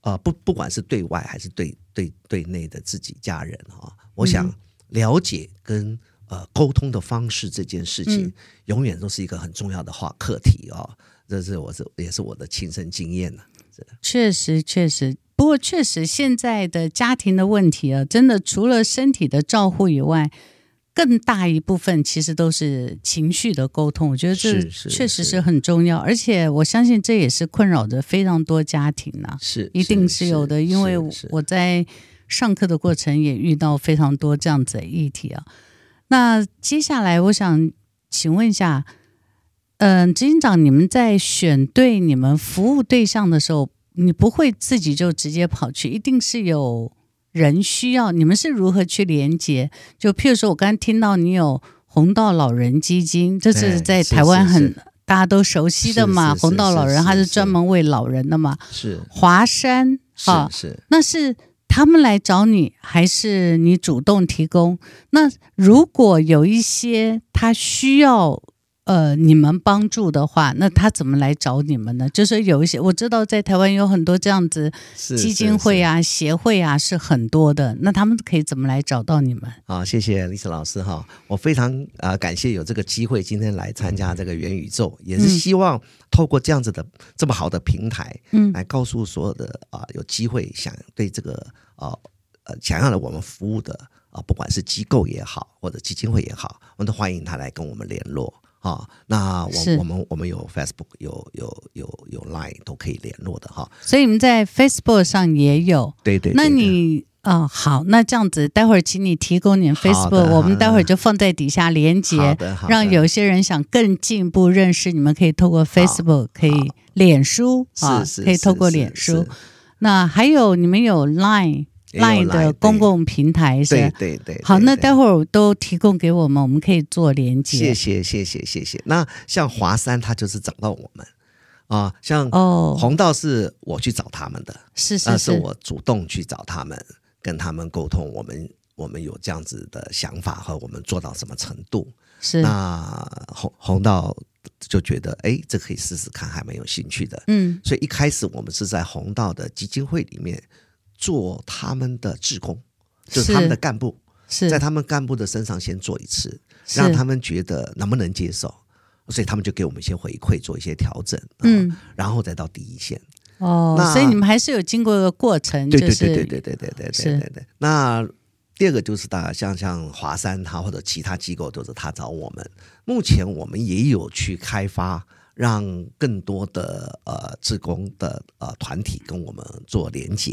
啊、呃，不不管是对外还是对对对内的自己家人啊，我想了解跟。呃，沟通的方式这件事情，永远都是一个很重要的话课题哦。这是我是也是我的亲身经验呢。确实，确实，不过确实现在的家庭的问题啊，真的除了身体的照护以外，更大一部分其实都是情绪的沟通。我觉得这确实是很重要，而且我相信这也是困扰着非常多家庭呢、啊。是，一定是有的，因为我在上课的过程也遇到非常多这样子的议题啊。那接下来，我想请问一下，嗯、呃，执行长，你们在选对你们服务对象的时候，你不会自己就直接跑去，一定是有人需要。你们是如何去连接？就譬如说，我刚刚听到你有红道老人基金，这是在台湾很是是是大家都熟悉的嘛。红道老人他是专门为老人的嘛。是华山，好，是那是。他们来找你，还是你主动提供？那如果有一些他需要呃你们帮助的话，那他怎么来找你们呢？就是有一些我知道在台湾有很多这样子基金会啊、协会啊是很多的，那他们可以怎么来找到你们？啊，谢谢丽莎老师哈，我非常啊、呃、感谢有这个机会今天来参加这个元宇宙，也是希望透过这样子的这么好的平台，嗯，来告诉所有的啊、呃、有机会想对这个。啊，呃，想要来我们服务的啊，不管是机构也好，或者基金会也好，我们都欢迎他来跟我们联络啊。那我我们我们有 Facebook，有有有有 Line 都可以联络的哈。所以你们在 Facebook 上也有，对对，对。那你啊、呃，好，那这样子，待会儿请你提供你 Facebook，我们待会儿就放在底下连接，让有些人想更进一步认识你们，可以透过 Facebook，可以脸书啊，可以透过脸书。那还有你们有 Line Line 的公共平台是？对对对。好，那待会儿都提供给我们，我们可以做连接。谢谢谢谢谢谢。那像华山，他就是找到我们啊，像哦，弘道是我去找他们的，是是是，是我主动去找他们，跟他们沟通，我们我们有这样子的想法和我们做到什么程度？是。那弘弘道。就觉得哎，这可以试试看，还蛮有兴趣的。嗯，所以一开始我们是在弘道的基金会里面做他们的职工，就是他们的干部，是在他们干部的身上先做一次，让他们觉得能不能接受，所以他们就给我们一些回馈，做一些调整。嗯，然后再到第一线。哦，那所以你们还是有经过一个过程，对对对对对对对对对对对对。那。第二个就是大家像像华山他或者其他机构都是他找我们，目前我们也有去开发，让更多的呃志工的呃团体跟我们做连接。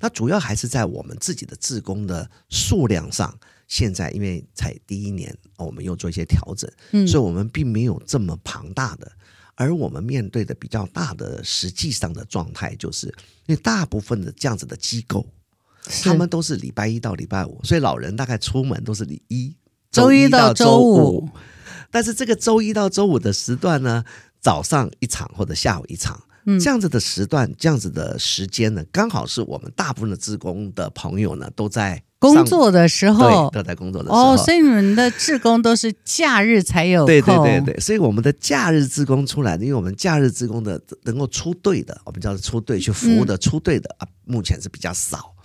那主要还是在我们自己的自工的数量上，现在因为才第一年，我们又做一些调整，嗯，所以我们并没有这么庞大的。而我们面对的比较大的实际上的状态，就是因为大部分的这样子的机构。他们都是礼拜一到礼拜五，所以老人大概出门都是礼一周一到周五。但是这个周一到周五的时段呢，早上一场或者下午一场，嗯，这样子的时段，这样子的时间呢，刚好是我们大部分的职工的朋友呢都在工作的时候，对，都在工作的时候。哦，所以你们的志工都是假日才有空。对对对对，所以我们的假日志工出来的，因为我们假日志工的能够出队的，我们叫做出队去服务的出队的啊，目前是比较少。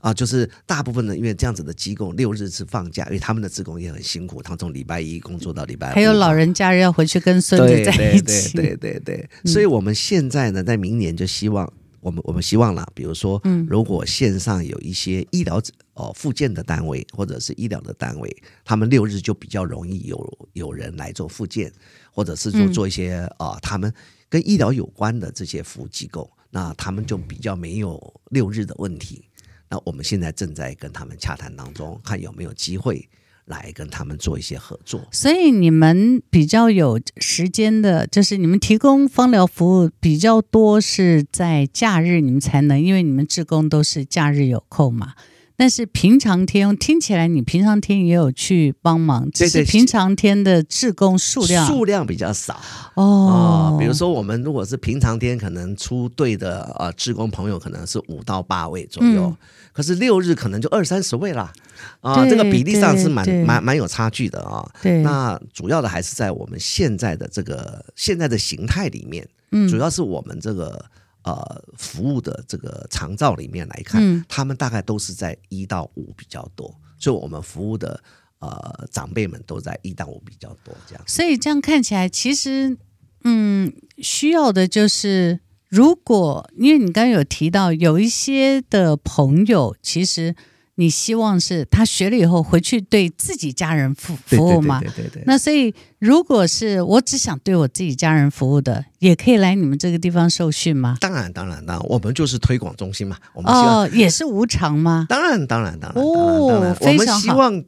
啊，就是大部分的，因为这样子的机构六日是放假，因为他们的职工也很辛苦，他们从礼拜一工作到礼拜五，还有老人家要回去跟孙子在一起，对对对对对，对、嗯。所以我们现在呢，在明年就希望我们我们希望啦，比如说，如果线上有一些医疗哦复健的单位或者是医疗的单位，他们六日就比较容易有有人来做复健，或者是做做一些啊、嗯呃，他们跟医疗有关的这些服务机构。那他们就比较没有六日的问题。那我们现在正在跟他们洽谈当中，看有没有机会来跟他们做一些合作。所以你们比较有时间的，就是你们提供芳疗服务比较多是在假日，你们才能，因为你们职工都是假日有空嘛。但是平常天听起来，你平常天也有去帮忙，只是平常天的志工数量数量比较少哦，哦。比如说，我们如果是平常天，可能出队的呃志工朋友可能是五到八位左右，嗯、可是六日可能就二三十位啦。啊，这个比例上是蛮蛮蛮有差距的啊。对，那主要的还是在我们现在的这个现在的形态里面，嗯，主要是我们这个。呃，服务的这个长照里面来看，嗯，他们大概都是在一到五比较多，所以我们服务的呃长辈们都在一到五比较多这样。所以这样看起来，其实嗯，需要的就是，如果因为你刚刚有提到有一些的朋友，其实。你希望是他学了以后回去对自己家人服服务吗？对对对，对，对，对。那所以，如果是我只想对我自己家人服务的，也可以来你们这个地方受训吗？当然，当然，当然，我们就是推广中心嘛。我们希望哦，也是无偿吗？当然，当然，当然，哦，非常好。我们希望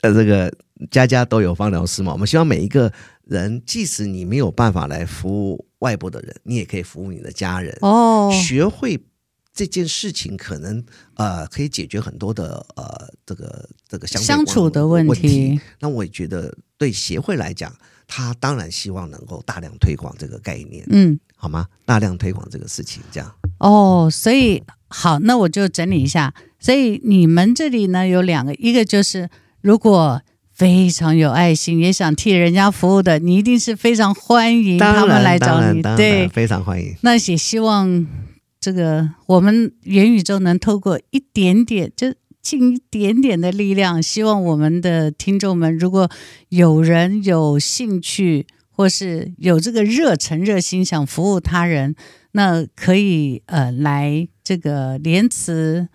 呃，这个家家都有芳疗师嘛。我们希望每一个人，即使你没有办法来服务外部的人，你也可以服务你的家人哦，学会。这件事情可能呃可以解决很多的呃这个这个相相处的问题。那我也觉得对协会来讲，他当然希望能够大量推广这个概念，嗯，好吗？大量推广这个事情，这样。哦，所以好，那我就整理一下。所以你们这里呢有两个，一个就是如果非常有爱心，也想替人家服务的，你一定是非常欢迎他们来找你，对，非常欢迎。那也希望。这个我们元宇宙能透过一点点，就尽一点点的力量，希望我们的听众们，如果有人有兴趣，或是有这个热忱、热心想服务他人，那可以呃来这个莲慈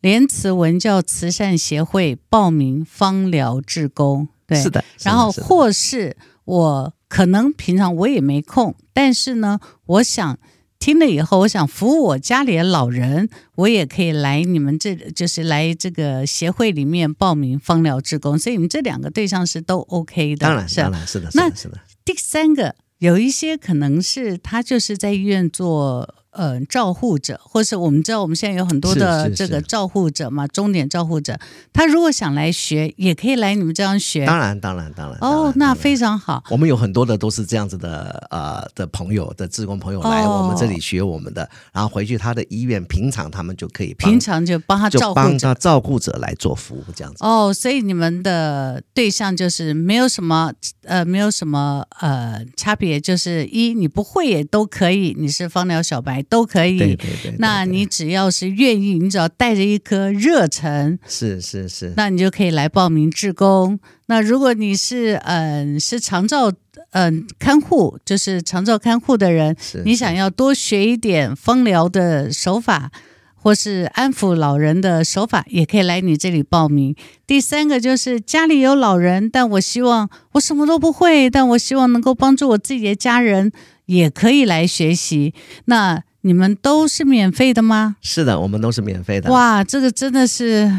莲慈文教慈善协会报名芳疗志工，对，是的。然后或是我可能平常我也没空，但是呢，我想。听了以后，我想服务我家里的老人，我也可以来你们这，就是来这个协会里面报名芳疗志工，所以你们这两个对象是都 OK 的。当然，当然是的，是的，是的。第三个，有一些可能是他就是在医院做。呃，照护者，或是我们知道我们现在有很多的这个照护者嘛，终点照护者，他如果想来学，也可以来你们这样学。当然，当然，当然。哦，那非常好。我们有很多的都是这样子的，呃，的朋友的志工朋友来我们这里学我们的，哦、然后回去他的医院，平常他们就可以平常就帮他照顾，帮他照顾者来做服务这样子。哦，所以你们的对象就是没有什么呃，没有什么呃差别，就是一你不会也都可以，你是芳疗小白。都可以，对对对，对。那你只要是愿意，你只要带着一颗热忱，是是是，那你就可以来报名志工。那如果你是嗯是长照嗯看护，就是长照看护的人，你想要多学一点芳疗的手法，或是安抚老人的手法，也可以来你这里报名。第三个就是家里有老人，但我希望我什么都不会，但我希望能够帮助我自己的家人，也可以来学习。那你们都是免费的吗？是的，我们都是免费的。哇，这个真的是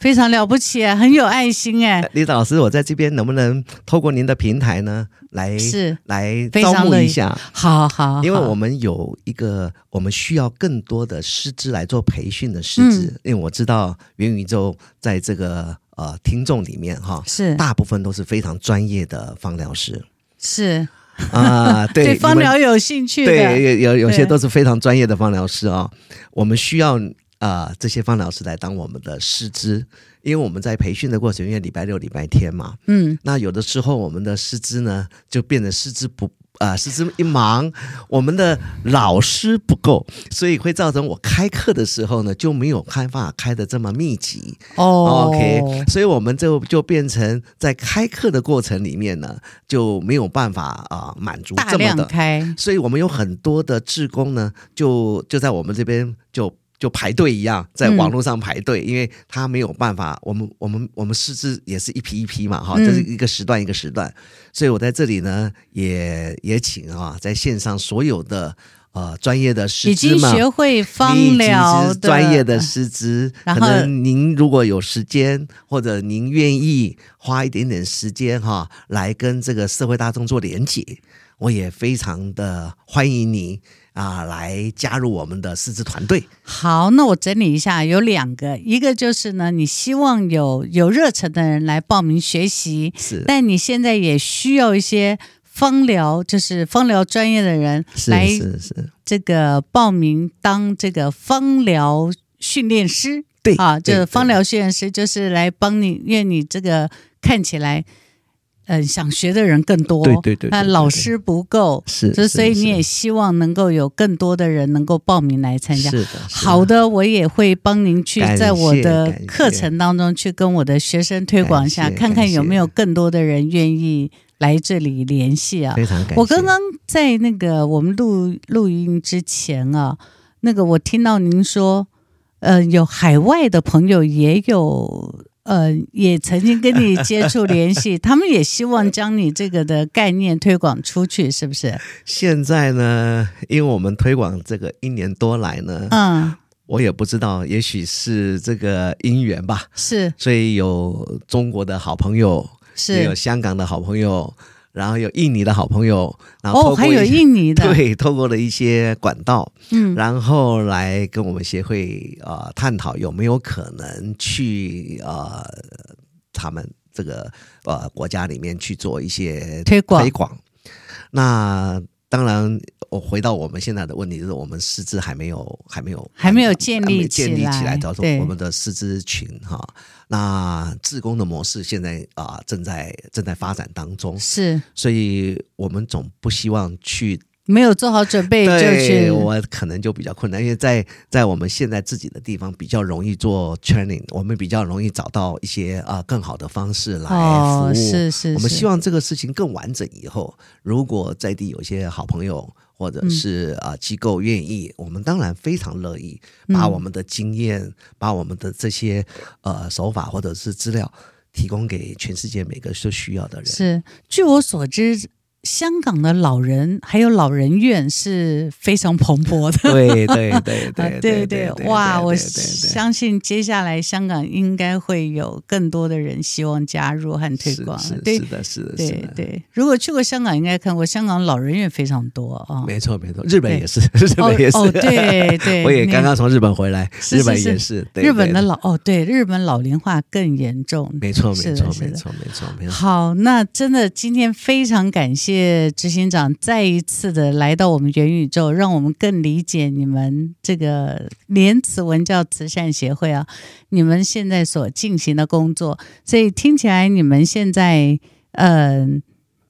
非常了不起啊，很有爱心哎。李老师，我在这边能不能透过您的平台呢，来是来招募一下？好好，好，因为我们有一个，我们需要更多的师资来做培训的师资，嗯，因为我知道元宇宙在这个呃听众里面哈，是大部分都是非常专业的芳疗师，是。啊，对，对芳疗有兴趣的，对，有有有些都是非常专业的芳疗师啊、哦。我们需要啊、呃、这些芳疗师来当我们的师资，因为我们在培训的过程，因为礼拜六、礼拜天嘛，嗯，那有的时候我们的师资呢就变得师资不。啊，师资一忙，我们的老师不够，所以会造成我开课的时候呢就没有办法开的这么密集。哦，OK，所以我们就就变成在开课的过程里面呢就没有办法啊满足这么的开，所以我们有很多的志工呢就就在我们这边就。就排队一样，在网络上排队，嗯，因为他没有办法。我们我们我们师资也是一批一批嘛，哈，这是一个时段一个时段。所以我在这里呢，也也请啊，在线上所有的呃专业的师资已经学会芳疗的专业的师资，可能您如果有时间，或者您愿意花一点点时间哈，来跟这个社会大众做连接，我也非常的欢迎你。啊，来加入我们的师资团队。好，那我整理一下，有两个，一个就是呢，你希望有有热忱的人来报名学习，是，但你现在也需要一些芳疗，就是芳疗专业的人来，是是这个报名当这个芳疗训练师，对啊，就是芳疗训练师，就是来帮你，因为你这个看起来。嗯，想学的人更多，对对对，那老师不够，是，就所以你也希望能够有更多的人能够报名来参加。是的，好的，我也会帮您去在我的课程当中去跟我的学生推广一下，看看有没有更多的人愿意来这里联系啊。非常感谢。我刚刚在那个我们录录音之前啊，那个我听到您说，呃，有海外的朋友也有。呃，也曾经跟你接触联系，他们也希望将你这个的概念推广出去，是不是？现在呢，因为我们推广这个一年多来呢，嗯，我也不知道，也许是这个因缘吧，是，所以有中国的好朋友，是，也有香港的好朋友。然后有印尼的好朋友，然后哦，还有印尼的，对，透过了一些管道，嗯，然后来跟我们协会呃探讨有没有可能去呃他们这个呃国家里面去做一些推广推广。那当然，我回到我们现在的问题，就是我们师资还没有还没有还没有建立建立起来，叫做我们的师资群哈。那自工的模式现在啊、呃、正在正在发展当中，是，所以我们总不希望去没有做好准备就是，我可能就比较困难，因为在在我们现在自己的地方比较容易做 training，我们比较容易找到一些啊、呃、更好的方式来服务，哦、是是是，我们希望这个事情更完整以后，如果在地有些好朋友。或者是啊，机构愿意，我们当然非常乐意把我们的经验、嗯、把我们的这些呃手法或者是资料提供给全世界每个需需要的人。是，据我所知。香港的老人还有老人院是非常蓬勃的，对对对 对对对，哇！我相信接下来香港应该会有更多的人希望加入和推广。是的，是的，对对。如果去过香港，应该看过香港老人院非常多啊。没错没错，日本也是，日本也是。哦对 对，我也刚刚从日本回来，日本也是。日本的老哦，对，日本老龄化更严重。没错没错没错没错没错。好，那真的今天非常感谢。谢执行长再一次的来到我们元宇宙，让我们更理解你们这个莲慈文教慈善协会啊，你们现在所进行的工作。所以听起来，你们现在嗯、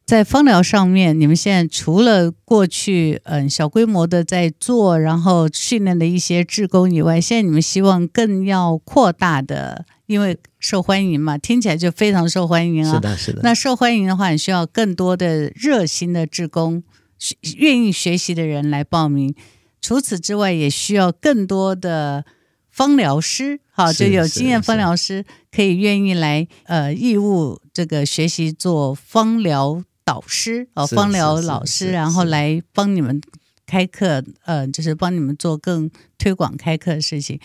在芳疗上面，你们现在除了过去嗯、小规模的在做，然后训练的一些志工以外，现在你们希望更要扩大的。因为受欢迎嘛，听起来就非常受欢迎啊。是的，是的。那受欢迎的话，你需要更多的热心的职工，愿意学习的人来报名。除此之外，也需要更多的芳疗师，好，就有经验芳疗师可以愿意来呃义务这个学习做芳疗导师哦，芳疗老师，然后来帮你们开课，呃，就是帮你们做更推广开课的事情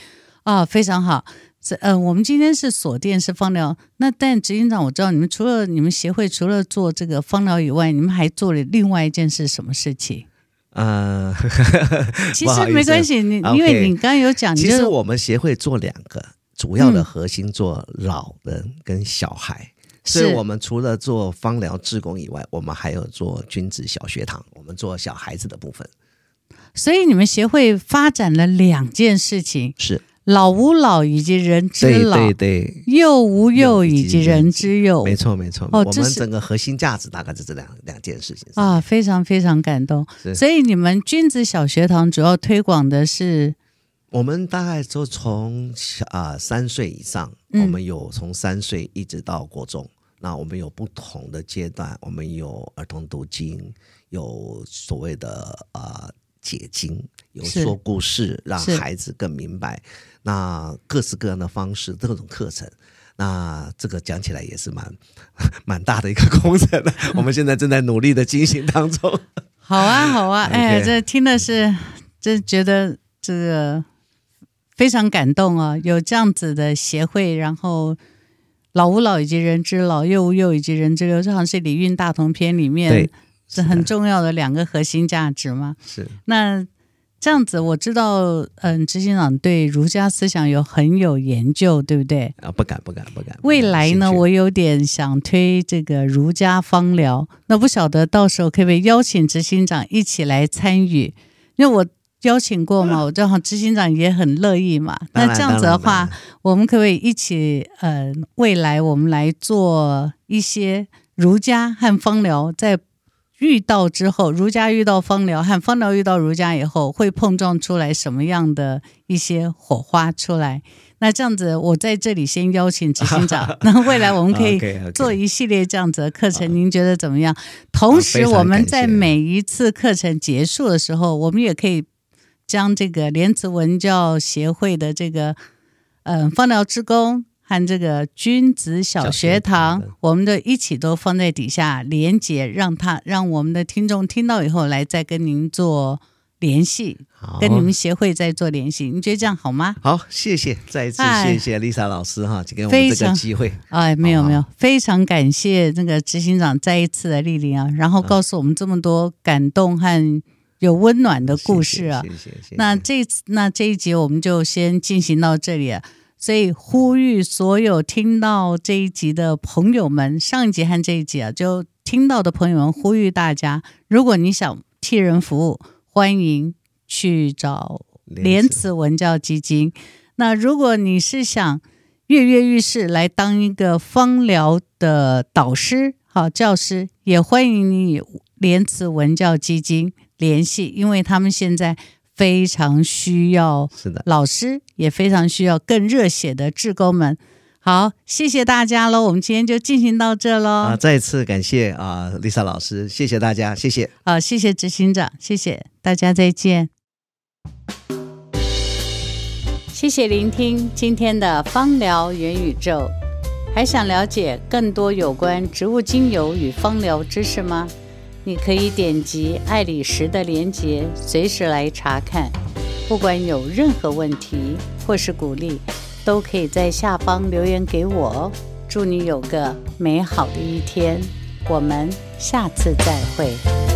啊，哦，非常好。这嗯、呃，我们今天是锁店是芳疗，那但执行长，我知道你们除了你们协会除了做这个芳疗以外，你们还做了另外一件事，什么事情？呃，其实没关系，你因为你刚刚有讲，其实我们协会做两个主要的核心，做老人跟小孩，嗯、所以我们除了做芳疗志工以外，我们还有做君子小学堂，我们做小孩子的部分。所以你们协会发展了两件事情，是。老吾老以及人之老，对对对，幼吾幼以及人之幼，没错没错。哦，我们整个核心价值大概是这两两件事情啊，非常非常感动。所以你们君子小学堂主要推广的是，我们大概就从啊三岁以上，我们有从三岁一直到国中，嗯、那我们有不同的阶段，我们有儿童读经，有所谓的啊。解经，有说故事，让孩子更明白。那各式各样的方式，各种课程，那这个讲起来也是蛮 蛮大的一个工程的。我们现在正在努力的进行当中。好啊，好啊，哎，这听的是，这觉得这个非常感动啊！有这样子的协会，然后老吾老以及人之老，幼吾幼以及人之幼，这好像是《礼运大同篇》里面是很重要的两个核心价值嘛。是那。这样子我知道，嗯，执行长对儒家思想有很有研究，对不对？啊，不敢，不敢，不敢。未来呢，我有点想推这个儒家芳疗，那不晓得到时候可不可以邀请执行长一起来参与？因为我邀请过嘛，我正好执行长也很乐意嘛。那这样子的话，我们可不可以一起？嗯，未来我们来做一些儒家和芳疗在。遇到之后，儒家遇到方疗，和方疗遇到儒家以后，会碰撞出来什么样的一些火花出来？那这样子，我在这里先邀请执行长。那未来我们可以做一系列这样子的课程，您觉得怎么样？同时，我们在每一次课程结束的时候，我们也可以将这个莲慈文教协会的这个嗯方疗之功。看这个君子小学堂，我们的一起都放在底下连接，让他让我们的听众听到以后来再跟您做联系，跟你们协会再做联系。你觉得这样好吗？好，谢谢，再一次谢谢 Lisa 老师哈，给我们这个机会。哎，没有没有，非常感谢那个执行长再一次的莅临啊，然后告诉我们这么多感动和有温暖的故事啊。谢谢，谢谢。那这次那这一集我们就先进行到这里啊。所以呼吁所有听到这一集的朋友们，上一集和这一集啊，就听到的朋友们，呼吁大家，如果你想替人服务，欢迎去找莲慈文教基金。那如果你是想跃跃欲试来当一个芳疗的导师、好教师，也欢迎你与莲慈文教基金联系，因为他们现在。非常需要是的，老师也非常需要更热血的志工们。好，谢谢大家喽，我们今天就进行到这喽。啊，再次感谢啊，Lisa 老师，谢谢大家，谢谢。好，谢谢执行长，谢谢大家，再见。谢谢聆听今天的芳疗元宇宙，还想了解更多有关植物精油与芳疗知识吗？你可以点击爱里石的连接，随时来查看。不管有任何问题或是鼓励，都可以在下方留言给我哦。祝你有个美好的一天，我们下次再会。